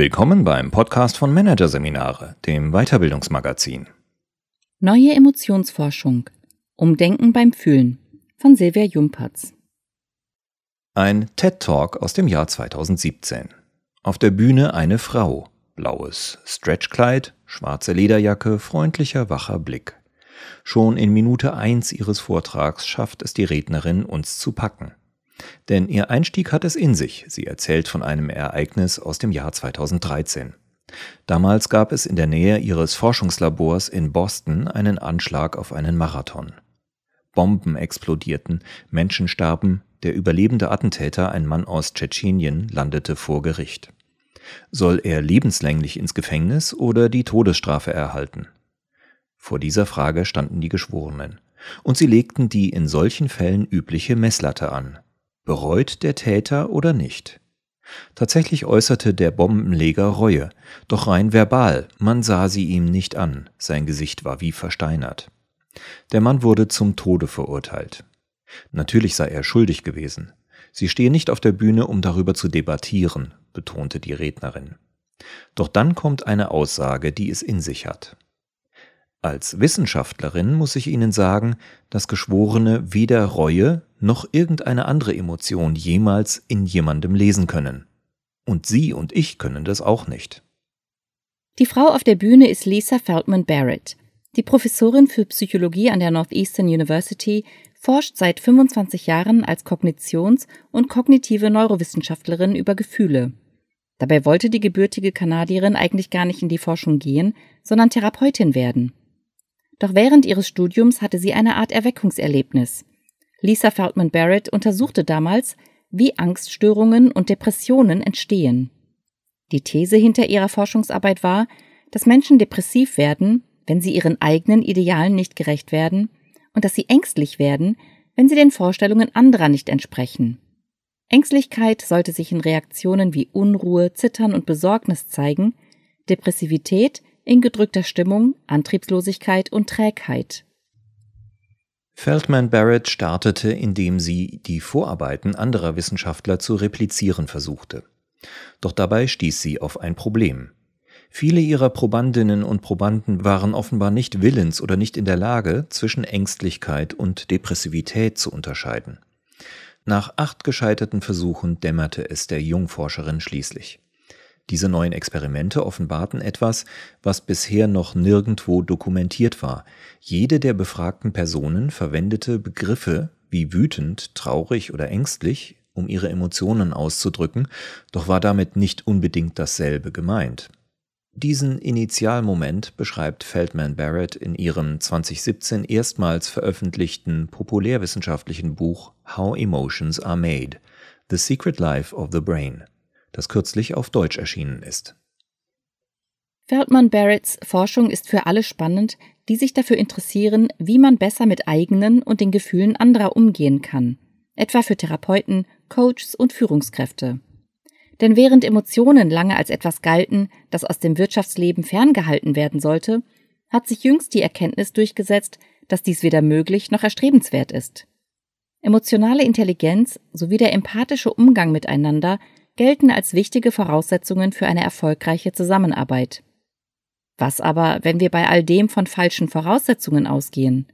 Willkommen beim Podcast von Managerseminare, dem Weiterbildungsmagazin. Neue Emotionsforschung. Umdenken beim Fühlen von Silvia Jumpertz. Ein TED Talk aus dem Jahr 2017. Auf der Bühne eine Frau. Blaues Stretchkleid, schwarze Lederjacke, freundlicher, wacher Blick. Schon in Minute eins ihres Vortrags schafft es die Rednerin, uns zu packen. Denn ihr Einstieg hat es in sich. Sie erzählt von einem Ereignis aus dem Jahr 2013. Damals gab es in der Nähe ihres Forschungslabors in Boston einen Anschlag auf einen Marathon. Bomben explodierten, Menschen starben, der überlebende Attentäter, ein Mann aus Tschetschenien, landete vor Gericht. Soll er lebenslänglich ins Gefängnis oder die Todesstrafe erhalten? Vor dieser Frage standen die Geschworenen, und sie legten die in solchen Fällen übliche Messlatte an. Bereut der Täter oder nicht? Tatsächlich äußerte der Bombenleger Reue, doch rein verbal, man sah sie ihm nicht an, sein Gesicht war wie versteinert. Der Mann wurde zum Tode verurteilt. Natürlich sei er schuldig gewesen. Sie stehe nicht auf der Bühne, um darüber zu debattieren, betonte die Rednerin. Doch dann kommt eine Aussage, die es in sich hat. Als Wissenschaftlerin muss ich Ihnen sagen, dass Geschworene weder Reue noch irgendeine andere Emotion jemals in jemandem lesen können. Und Sie und ich können das auch nicht. Die Frau auf der Bühne ist Lisa Feldman Barrett. Die Professorin für Psychologie an der Northeastern University forscht seit 25 Jahren als Kognitions- und kognitive Neurowissenschaftlerin über Gefühle. Dabei wollte die gebürtige Kanadierin eigentlich gar nicht in die Forschung gehen, sondern Therapeutin werden. Doch während ihres Studiums hatte sie eine Art Erweckungserlebnis. Lisa Feldman Barrett untersuchte damals, wie Angststörungen und Depressionen entstehen. Die These hinter ihrer Forschungsarbeit war, dass Menschen depressiv werden, wenn sie ihren eigenen Idealen nicht gerecht werden, und dass sie ängstlich werden, wenn sie den Vorstellungen anderer nicht entsprechen. Ängstlichkeit sollte sich in Reaktionen wie Unruhe, Zittern und Besorgnis zeigen, Depressivität in gedrückter Stimmung, Antriebslosigkeit und Trägheit. Feldman Barrett startete, indem sie die Vorarbeiten anderer Wissenschaftler zu replizieren versuchte. Doch dabei stieß sie auf ein Problem. Viele ihrer Probandinnen und Probanden waren offenbar nicht willens oder nicht in der Lage, zwischen Ängstlichkeit und Depressivität zu unterscheiden. Nach acht gescheiterten Versuchen dämmerte es der Jungforscherin schließlich. Diese neuen Experimente offenbarten etwas, was bisher noch nirgendwo dokumentiert war. Jede der befragten Personen verwendete Begriffe wie wütend, traurig oder ängstlich, um ihre Emotionen auszudrücken, doch war damit nicht unbedingt dasselbe gemeint. Diesen Initialmoment beschreibt Feldman Barrett in ihrem 2017 erstmals veröffentlichten populärwissenschaftlichen Buch How Emotions Are Made The Secret Life of the Brain das kürzlich auf Deutsch erschienen ist. Feldman Barretts Forschung ist für alle spannend, die sich dafür interessieren, wie man besser mit eigenen und den Gefühlen anderer umgehen kann, etwa für Therapeuten, Coaches und Führungskräfte. Denn während Emotionen lange als etwas galten, das aus dem Wirtschaftsleben ferngehalten werden sollte, hat sich jüngst die Erkenntnis durchgesetzt, dass dies weder möglich noch erstrebenswert ist. Emotionale Intelligenz sowie der empathische Umgang miteinander gelten als wichtige Voraussetzungen für eine erfolgreiche Zusammenarbeit. Was aber, wenn wir bei all dem von falschen Voraussetzungen ausgehen?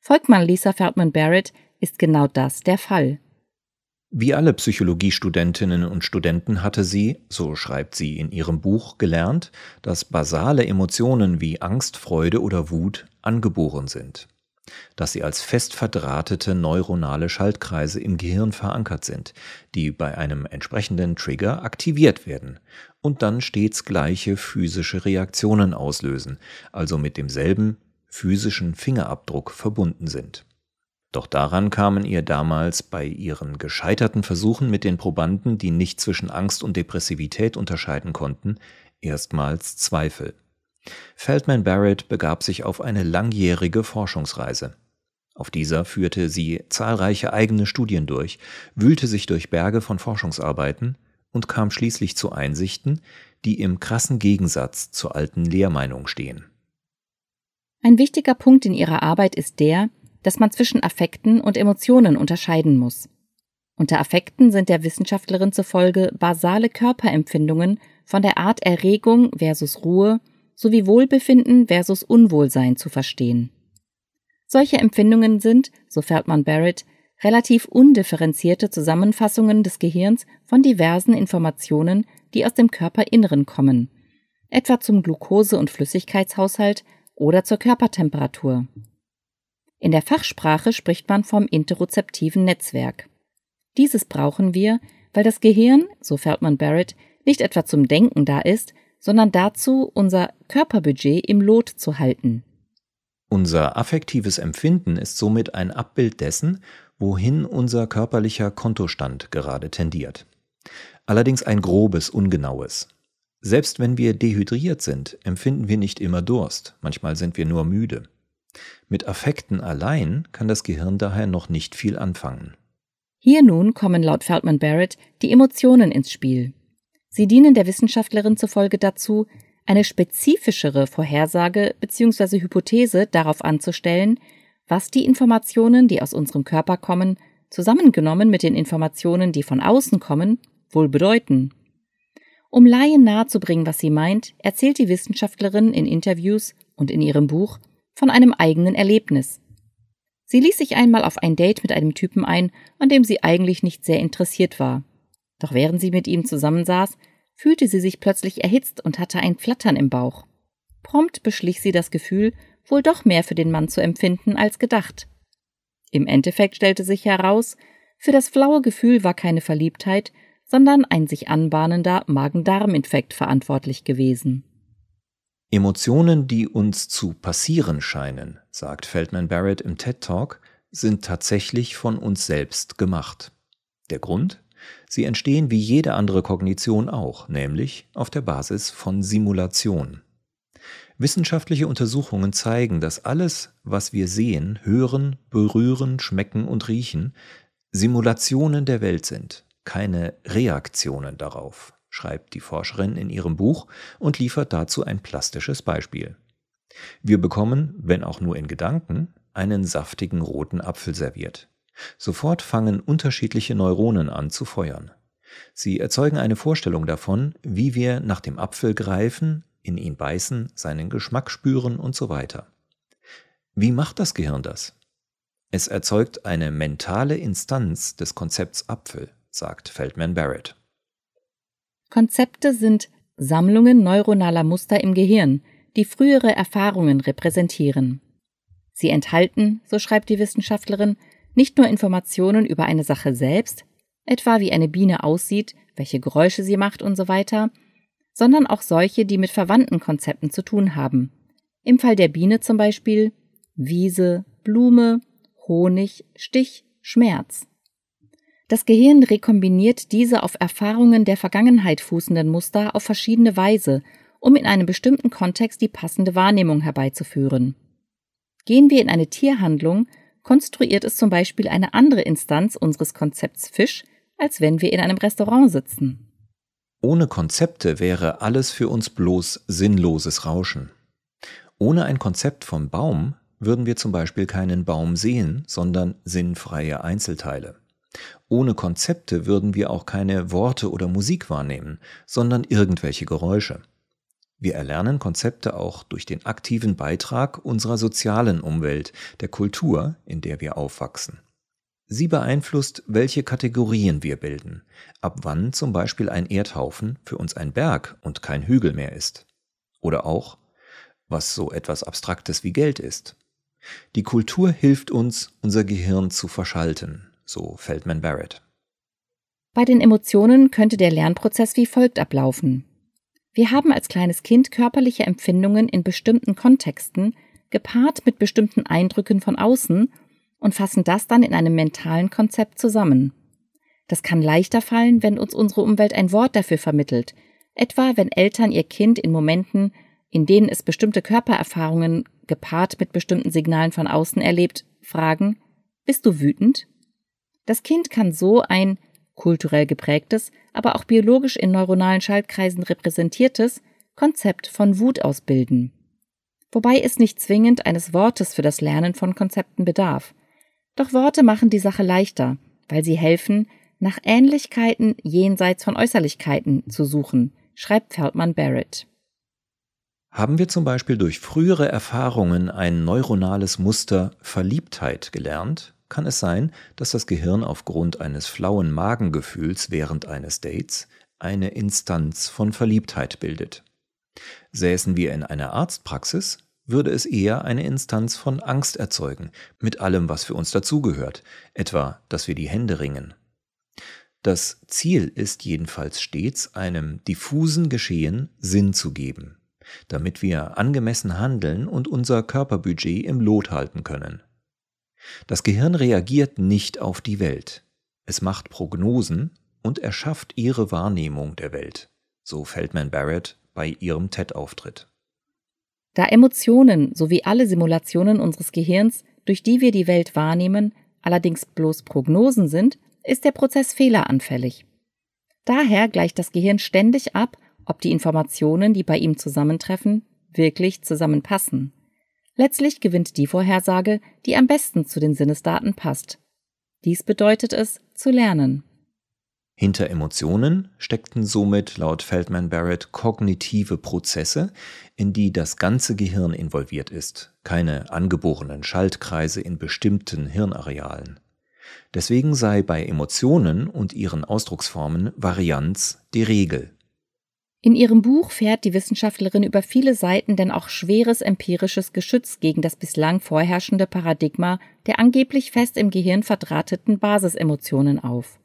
Folgt man Lisa Feldman Barrett, ist genau das der Fall. Wie alle Psychologiestudentinnen und Studenten hatte sie, so schreibt sie in ihrem Buch, gelernt, dass basale Emotionen wie Angst, Freude oder Wut angeboren sind dass sie als fest verdrahtete neuronale Schaltkreise im Gehirn verankert sind, die bei einem entsprechenden Trigger aktiviert werden und dann stets gleiche physische Reaktionen auslösen, also mit demselben physischen Fingerabdruck verbunden sind. Doch daran kamen ihr damals bei ihren gescheiterten Versuchen mit den Probanden, die nicht zwischen Angst und Depressivität unterscheiden konnten, erstmals Zweifel. Feldman Barrett begab sich auf eine langjährige Forschungsreise. Auf dieser führte sie zahlreiche eigene Studien durch, wühlte sich durch Berge von Forschungsarbeiten und kam schließlich zu Einsichten, die im krassen Gegensatz zur alten Lehrmeinung stehen. Ein wichtiger Punkt in ihrer Arbeit ist der, dass man zwischen Affekten und Emotionen unterscheiden muss. Unter Affekten sind der Wissenschaftlerin zufolge basale Körperempfindungen von der Art Erregung versus Ruhe sowie Wohlbefinden versus Unwohlsein zu verstehen. Solche Empfindungen sind, so Feldman Barrett, relativ undifferenzierte Zusammenfassungen des Gehirns von diversen Informationen, die aus dem Körperinneren kommen, etwa zum Glucose- und Flüssigkeitshaushalt oder zur Körpertemperatur. In der Fachsprache spricht man vom interozeptiven Netzwerk. Dieses brauchen wir, weil das Gehirn, so Feldman Barrett, nicht etwa zum Denken da ist, sondern dazu, unser Körperbudget im Lot zu halten. Unser affektives Empfinden ist somit ein Abbild dessen, wohin unser körperlicher Kontostand gerade tendiert. Allerdings ein grobes, ungenaues. Selbst wenn wir dehydriert sind, empfinden wir nicht immer Durst, manchmal sind wir nur müde. Mit Affekten allein kann das Gehirn daher noch nicht viel anfangen. Hier nun kommen laut Feldman Barrett die Emotionen ins Spiel. Sie dienen der Wissenschaftlerin zufolge dazu, eine spezifischere Vorhersage bzw. Hypothese darauf anzustellen, was die Informationen, die aus unserem Körper kommen, zusammengenommen mit den Informationen, die von außen kommen, wohl bedeuten. Um Laien nahezubringen, was sie meint, erzählt die Wissenschaftlerin in Interviews und in ihrem Buch von einem eigenen Erlebnis. Sie ließ sich einmal auf ein Date mit einem Typen ein, an dem sie eigentlich nicht sehr interessiert war. Doch während sie mit ihm zusammensaß, fühlte sie sich plötzlich erhitzt und hatte ein Flattern im Bauch. Prompt beschlich sie das Gefühl, wohl doch mehr für den Mann zu empfinden als gedacht. Im Endeffekt stellte sich heraus, für das flaue Gefühl war keine Verliebtheit, sondern ein sich anbahnender Magen-Darm-Infekt verantwortlich gewesen. Emotionen, die uns zu passieren scheinen, sagt Feldman Barrett im TED Talk, sind tatsächlich von uns selbst gemacht. Der Grund? Sie entstehen wie jede andere Kognition auch, nämlich auf der Basis von Simulation. Wissenschaftliche Untersuchungen zeigen, dass alles, was wir sehen, hören, berühren, schmecken und riechen, Simulationen der Welt sind, keine Reaktionen darauf schreibt die Forscherin in ihrem Buch und liefert dazu ein plastisches Beispiel. Wir bekommen, wenn auch nur in Gedanken, einen saftigen roten Apfel serviert. Sofort fangen unterschiedliche Neuronen an zu feuern. Sie erzeugen eine Vorstellung davon, wie wir nach dem Apfel greifen, in ihn beißen, seinen Geschmack spüren und so weiter. Wie macht das Gehirn das? Es erzeugt eine mentale Instanz des Konzepts Apfel, sagt Feldman Barrett. Konzepte sind Sammlungen neuronaler Muster im Gehirn, die frühere Erfahrungen repräsentieren. Sie enthalten, so schreibt die Wissenschaftlerin, nicht nur Informationen über eine Sache selbst, etwa wie eine Biene aussieht, welche Geräusche sie macht und so weiter, sondern auch solche, die mit verwandten Konzepten zu tun haben. Im Fall der Biene zum Beispiel Wiese, Blume, Honig, Stich, Schmerz. Das Gehirn rekombiniert diese auf Erfahrungen der Vergangenheit fußenden Muster auf verschiedene Weise, um in einem bestimmten Kontext die passende Wahrnehmung herbeizuführen. Gehen wir in eine Tierhandlung, konstruiert es zum Beispiel eine andere Instanz unseres Konzepts Fisch, als wenn wir in einem Restaurant sitzen. Ohne Konzepte wäre alles für uns bloß sinnloses Rauschen. Ohne ein Konzept vom Baum würden wir zum Beispiel keinen Baum sehen, sondern sinnfreie Einzelteile. Ohne Konzepte würden wir auch keine Worte oder Musik wahrnehmen, sondern irgendwelche Geräusche. Wir erlernen Konzepte auch durch den aktiven Beitrag unserer sozialen Umwelt, der Kultur, in der wir aufwachsen. Sie beeinflusst, welche Kategorien wir bilden, ab wann zum Beispiel ein Erdhaufen für uns ein Berg und kein Hügel mehr ist. Oder auch, was so etwas Abstraktes wie Geld ist. Die Kultur hilft uns, unser Gehirn zu verschalten, so Feldman Barrett. Bei den Emotionen könnte der Lernprozess wie folgt ablaufen. Wir haben als kleines Kind körperliche Empfindungen in bestimmten Kontexten, gepaart mit bestimmten Eindrücken von außen und fassen das dann in einem mentalen Konzept zusammen. Das kann leichter fallen, wenn uns unsere Umwelt ein Wort dafür vermittelt, etwa wenn Eltern ihr Kind in Momenten, in denen es bestimmte Körpererfahrungen gepaart mit bestimmten Signalen von außen erlebt, fragen, bist du wütend? Das Kind kann so ein kulturell geprägtes, aber auch biologisch in neuronalen Schaltkreisen repräsentiertes Konzept von Wut ausbilden. Wobei es nicht zwingend eines Wortes für das Lernen von Konzepten bedarf. Doch Worte machen die Sache leichter, weil sie helfen, nach Ähnlichkeiten jenseits von Äußerlichkeiten zu suchen, schreibt Feldman Barrett. Haben wir zum Beispiel durch frühere Erfahrungen ein neuronales Muster Verliebtheit gelernt, kann es sein, dass das Gehirn aufgrund eines flauen Magengefühls während eines Dates eine Instanz von Verliebtheit bildet. Säßen wir in einer Arztpraxis, würde es eher eine Instanz von Angst erzeugen, mit allem, was für uns dazugehört, etwa, dass wir die Hände ringen. Das Ziel ist jedenfalls stets, einem diffusen Geschehen Sinn zu geben, damit wir angemessen handeln und unser Körperbudget im Lot halten können. Das Gehirn reagiert nicht auf die Welt. Es macht Prognosen und erschafft ihre Wahrnehmung der Welt, so Feldman Barrett bei ihrem TED-Auftritt. Da Emotionen sowie alle Simulationen unseres Gehirns, durch die wir die Welt wahrnehmen, allerdings bloß Prognosen sind, ist der Prozess fehleranfällig. Daher gleicht das Gehirn ständig ab, ob die Informationen, die bei ihm zusammentreffen, wirklich zusammenpassen. Letztlich gewinnt die Vorhersage, die am besten zu den Sinnesdaten passt. Dies bedeutet es, zu lernen. Hinter Emotionen steckten somit laut Feldman Barrett kognitive Prozesse, in die das ganze Gehirn involviert ist, keine angeborenen Schaltkreise in bestimmten Hirnarealen. Deswegen sei bei Emotionen und ihren Ausdrucksformen Varianz die Regel. In ihrem Buch fährt die Wissenschaftlerin über viele Seiten denn auch schweres empirisches Geschütz gegen das bislang vorherrschende Paradigma der angeblich fest im Gehirn verdrahteten Basisemotionen auf.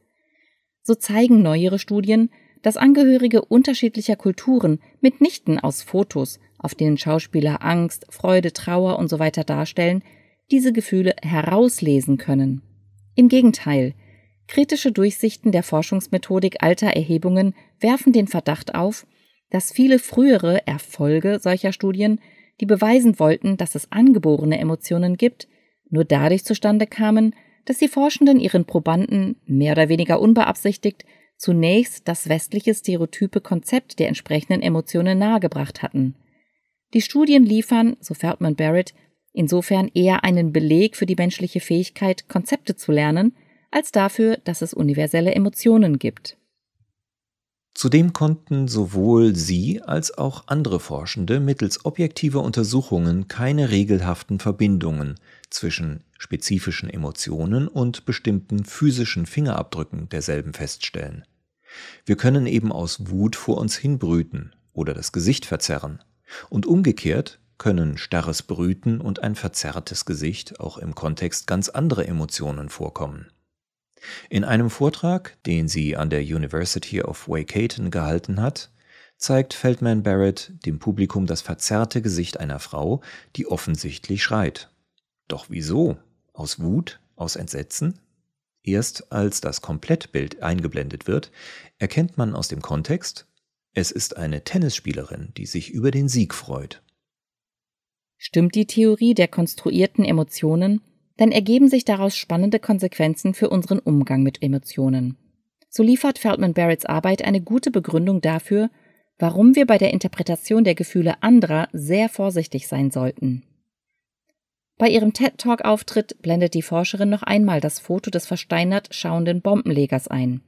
So zeigen neuere Studien, dass Angehörige unterschiedlicher Kulturen mitnichten aus Fotos, auf denen Schauspieler Angst, Freude, Trauer usw. So darstellen, diese Gefühle herauslesen können. Im Gegenteil, Kritische Durchsichten der Forschungsmethodik alter Erhebungen werfen den Verdacht auf, dass viele frühere Erfolge solcher Studien, die beweisen wollten, dass es angeborene Emotionen gibt, nur dadurch zustande kamen, dass die Forschenden ihren Probanden mehr oder weniger unbeabsichtigt zunächst das westliche stereotype Konzept der entsprechenden Emotionen nahegebracht hatten. Die Studien liefern, so Feldman Barrett, insofern eher einen Beleg für die menschliche Fähigkeit, Konzepte zu lernen, als dafür, dass es universelle Emotionen gibt. Zudem konnten sowohl sie als auch andere Forschende mittels objektiver Untersuchungen keine regelhaften Verbindungen zwischen spezifischen Emotionen und bestimmten physischen Fingerabdrücken derselben feststellen. Wir können eben aus Wut vor uns hinbrüten oder das Gesicht verzerren. Und umgekehrt können starres Brüten und ein verzerrtes Gesicht auch im Kontext ganz anderer Emotionen vorkommen. In einem Vortrag, den sie an der University of Waikato gehalten hat, zeigt Feldman Barrett dem Publikum das verzerrte Gesicht einer Frau, die offensichtlich schreit. Doch wieso? Aus Wut? Aus Entsetzen? Erst als das Komplettbild eingeblendet wird, erkennt man aus dem Kontext, es ist eine Tennisspielerin, die sich über den Sieg freut. Stimmt die Theorie der konstruierten Emotionen, dann ergeben sich daraus spannende Konsequenzen für unseren Umgang mit Emotionen. So liefert Feldman Barretts Arbeit eine gute Begründung dafür, warum wir bei der Interpretation der Gefühle anderer sehr vorsichtig sein sollten. Bei ihrem TED Talk Auftritt blendet die Forscherin noch einmal das Foto des versteinert schauenden Bombenlegers ein.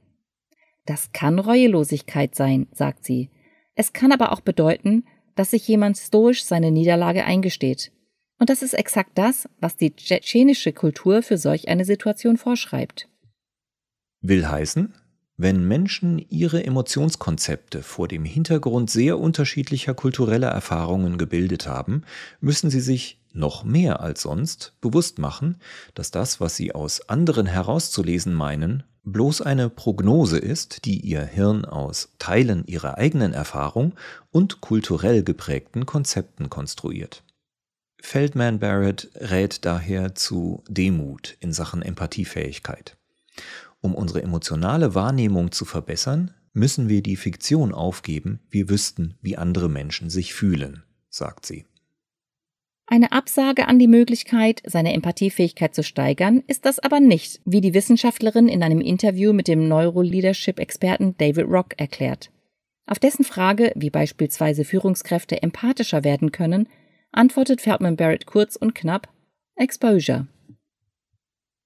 Das kann Reuelosigkeit sein, sagt sie. Es kann aber auch bedeuten, dass sich jemand stoisch seine Niederlage eingesteht. Und das ist exakt das, was die tschetschenische Kultur für solch eine Situation vorschreibt. Will heißen, wenn Menschen ihre Emotionskonzepte vor dem Hintergrund sehr unterschiedlicher kultureller Erfahrungen gebildet haben, müssen sie sich noch mehr als sonst bewusst machen, dass das, was sie aus anderen herauszulesen meinen, bloß eine Prognose ist, die ihr Hirn aus Teilen ihrer eigenen Erfahrung und kulturell geprägten Konzepten konstruiert. Feldman Barrett rät daher zu Demut in Sachen Empathiefähigkeit. Um unsere emotionale Wahrnehmung zu verbessern, müssen wir die Fiktion aufgeben, wir wüssten, wie andere Menschen sich fühlen, sagt sie. Eine Absage an die Möglichkeit, seine Empathiefähigkeit zu steigern, ist das aber nicht, wie die Wissenschaftlerin in einem Interview mit dem Neuroleadership-Experten David Rock erklärt. Auf dessen Frage, wie beispielsweise Führungskräfte empathischer werden können, antwortet Feldman Barrett kurz und knapp Exposure.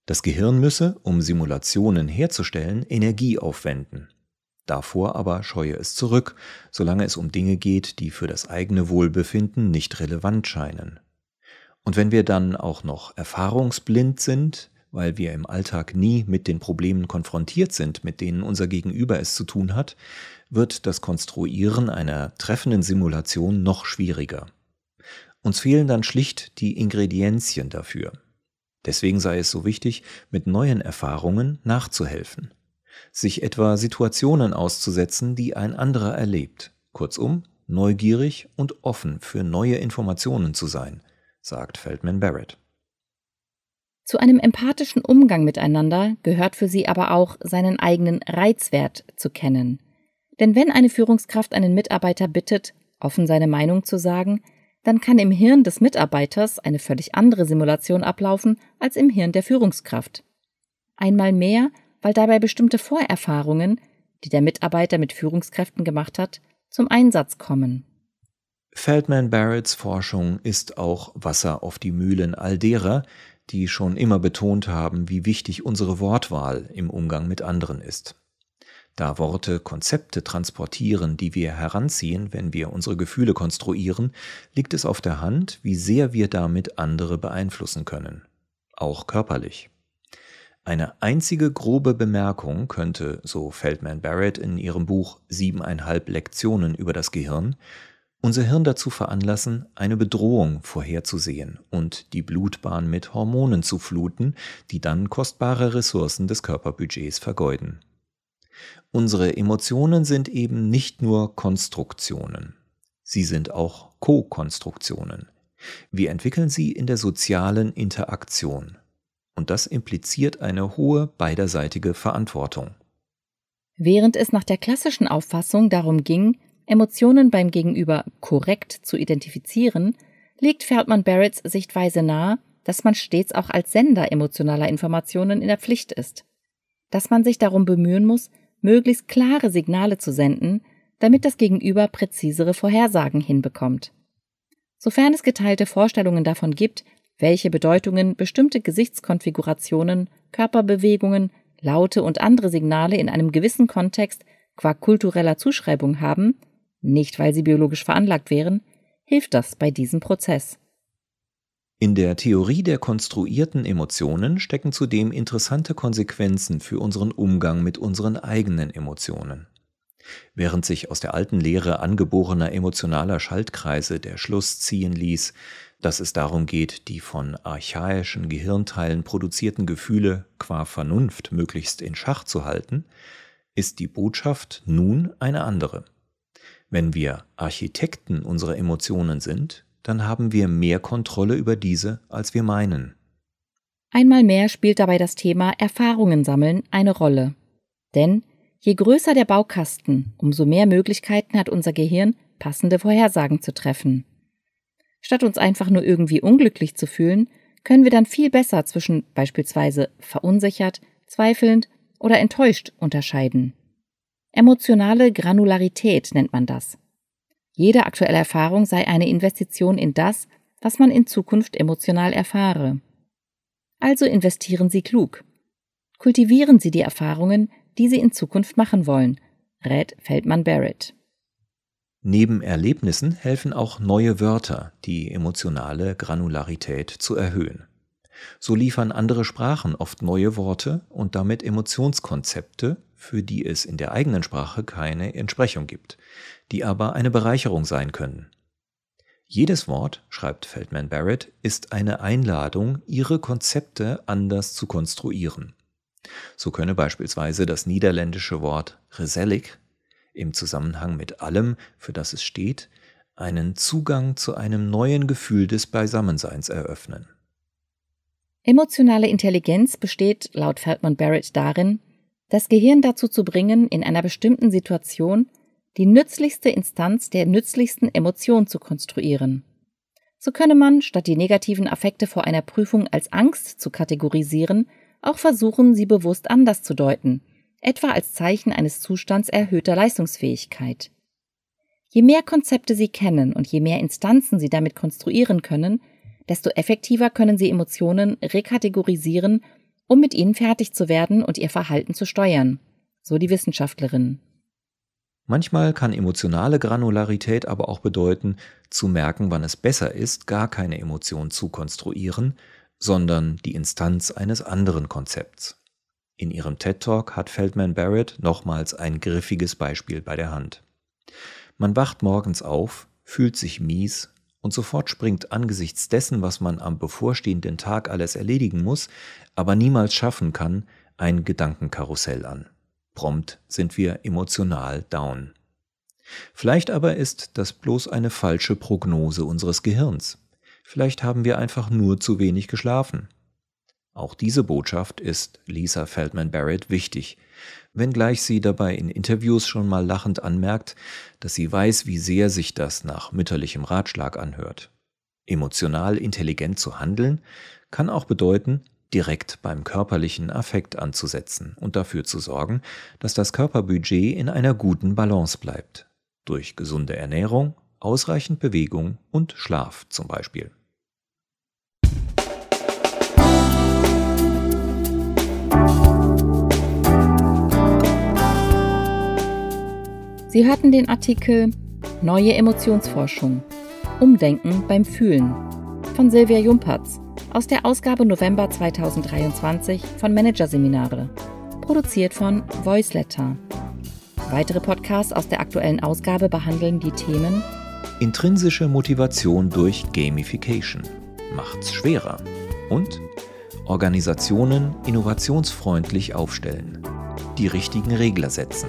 Das Gehirn müsse, um Simulationen herzustellen, Energie aufwenden. Davor aber scheue es zurück, solange es um Dinge geht, die für das eigene Wohlbefinden nicht relevant scheinen. Und wenn wir dann auch noch erfahrungsblind sind, weil wir im Alltag nie mit den Problemen konfrontiert sind, mit denen unser Gegenüber es zu tun hat, wird das Konstruieren einer treffenden Simulation noch schwieriger. Uns fehlen dann schlicht die Ingredienzien dafür. Deswegen sei es so wichtig, mit neuen Erfahrungen nachzuhelfen sich etwa Situationen auszusetzen, die ein anderer erlebt. Kurzum, neugierig und offen für neue Informationen zu sein, sagt Feldman Barrett. Zu einem empathischen Umgang miteinander gehört für sie aber auch, seinen eigenen Reizwert zu kennen. Denn wenn eine Führungskraft einen Mitarbeiter bittet, offen seine Meinung zu sagen, dann kann im Hirn des Mitarbeiters eine völlig andere Simulation ablaufen als im Hirn der Führungskraft. Einmal mehr weil dabei bestimmte Vorerfahrungen, die der Mitarbeiter mit Führungskräften gemacht hat, zum Einsatz kommen. Feldman Barretts Forschung ist auch Wasser auf die Mühlen all derer, die schon immer betont haben, wie wichtig unsere Wortwahl im Umgang mit anderen ist. Da Worte Konzepte transportieren, die wir heranziehen, wenn wir unsere Gefühle konstruieren, liegt es auf der Hand, wie sehr wir damit andere beeinflussen können, auch körperlich. Eine einzige grobe Bemerkung könnte, so Feldman Barrett in ihrem Buch Siebeneinhalb Lektionen über das Gehirn, unser Hirn dazu veranlassen, eine Bedrohung vorherzusehen und die Blutbahn mit Hormonen zu fluten, die dann kostbare Ressourcen des Körperbudgets vergeuden. Unsere Emotionen sind eben nicht nur Konstruktionen, sie sind auch Co-Konstruktionen. Wir entwickeln sie in der sozialen Interaktion und das impliziert eine hohe beiderseitige Verantwortung. Während es nach der klassischen Auffassung darum ging, Emotionen beim Gegenüber korrekt zu identifizieren, legt Feldman Barretts Sichtweise nahe, dass man stets auch als Sender emotionaler Informationen in der Pflicht ist. Dass man sich darum bemühen muss, möglichst klare Signale zu senden, damit das Gegenüber präzisere Vorhersagen hinbekommt. Sofern es geteilte Vorstellungen davon gibt, welche Bedeutungen bestimmte Gesichtskonfigurationen, Körperbewegungen, Laute und andere Signale in einem gewissen Kontext qua kultureller Zuschreibung haben, nicht weil sie biologisch veranlagt wären, hilft das bei diesem Prozess. In der Theorie der konstruierten Emotionen stecken zudem interessante Konsequenzen für unseren Umgang mit unseren eigenen Emotionen. Während sich aus der alten Lehre angeborener emotionaler Schaltkreise der Schluss ziehen ließ, dass es darum geht, die von archaischen Gehirnteilen produzierten Gefühle qua Vernunft möglichst in Schach zu halten, ist die Botschaft nun eine andere. Wenn wir Architekten unserer Emotionen sind, dann haben wir mehr Kontrolle über diese, als wir meinen. Einmal mehr spielt dabei das Thema Erfahrungen sammeln eine Rolle. Denn je größer der Baukasten, umso mehr Möglichkeiten hat unser Gehirn, passende Vorhersagen zu treffen. Statt uns einfach nur irgendwie unglücklich zu fühlen, können wir dann viel besser zwischen beispielsweise verunsichert, zweifelnd oder enttäuscht unterscheiden. Emotionale Granularität nennt man das. Jede aktuelle Erfahrung sei eine Investition in das, was man in Zukunft emotional erfahre. Also investieren Sie klug. Kultivieren Sie die Erfahrungen, die Sie in Zukunft machen wollen, rät Feldmann Barrett. Neben Erlebnissen helfen auch neue Wörter, die emotionale Granularität zu erhöhen. So liefern andere Sprachen oft neue Worte und damit Emotionskonzepte, für die es in der eigenen Sprache keine Entsprechung gibt, die aber eine Bereicherung sein können. Jedes Wort, schreibt Feldman Barrett, ist eine Einladung, ihre Konzepte anders zu konstruieren. So könne beispielsweise das niederländische Wort gesellig im Zusammenhang mit allem, für das es steht, einen Zugang zu einem neuen Gefühl des Beisammenseins eröffnen. Emotionale Intelligenz besteht laut Feldman Barrett darin, das Gehirn dazu zu bringen, in einer bestimmten Situation die nützlichste Instanz der nützlichsten Emotion zu konstruieren. So könne man, statt die negativen Affekte vor einer Prüfung als Angst zu kategorisieren, auch versuchen, sie bewusst anders zu deuten etwa als Zeichen eines Zustands erhöhter Leistungsfähigkeit. Je mehr Konzepte Sie kennen und je mehr Instanzen Sie damit konstruieren können, desto effektiver können Sie Emotionen rekategorisieren, um mit ihnen fertig zu werden und ihr Verhalten zu steuern, so die Wissenschaftlerin. Manchmal kann emotionale Granularität aber auch bedeuten, zu merken, wann es besser ist, gar keine Emotion zu konstruieren, sondern die Instanz eines anderen Konzepts. In ihrem TED Talk hat Feldman Barrett nochmals ein griffiges Beispiel bei der Hand. Man wacht morgens auf, fühlt sich mies und sofort springt angesichts dessen, was man am bevorstehenden Tag alles erledigen muss, aber niemals schaffen kann, ein Gedankenkarussell an. Prompt sind wir emotional down. Vielleicht aber ist das bloß eine falsche Prognose unseres Gehirns. Vielleicht haben wir einfach nur zu wenig geschlafen. Auch diese Botschaft ist Lisa Feldman Barrett wichtig, wenngleich sie dabei in Interviews schon mal lachend anmerkt, dass sie weiß, wie sehr sich das nach mütterlichem Ratschlag anhört. Emotional intelligent zu handeln kann auch bedeuten, direkt beim körperlichen Affekt anzusetzen und dafür zu sorgen, dass das Körperbudget in einer guten Balance bleibt. Durch gesunde Ernährung, ausreichend Bewegung und Schlaf zum Beispiel. Sie hörten den Artikel Neue Emotionsforschung. Umdenken beim Fühlen von Silvia Jumpertz aus der Ausgabe November 2023 von Managerseminare, produziert von Voiceletter. Weitere Podcasts aus der aktuellen Ausgabe behandeln die Themen Intrinsische Motivation durch Gamification macht's schwerer und Organisationen innovationsfreundlich aufstellen, die richtigen Regler setzen.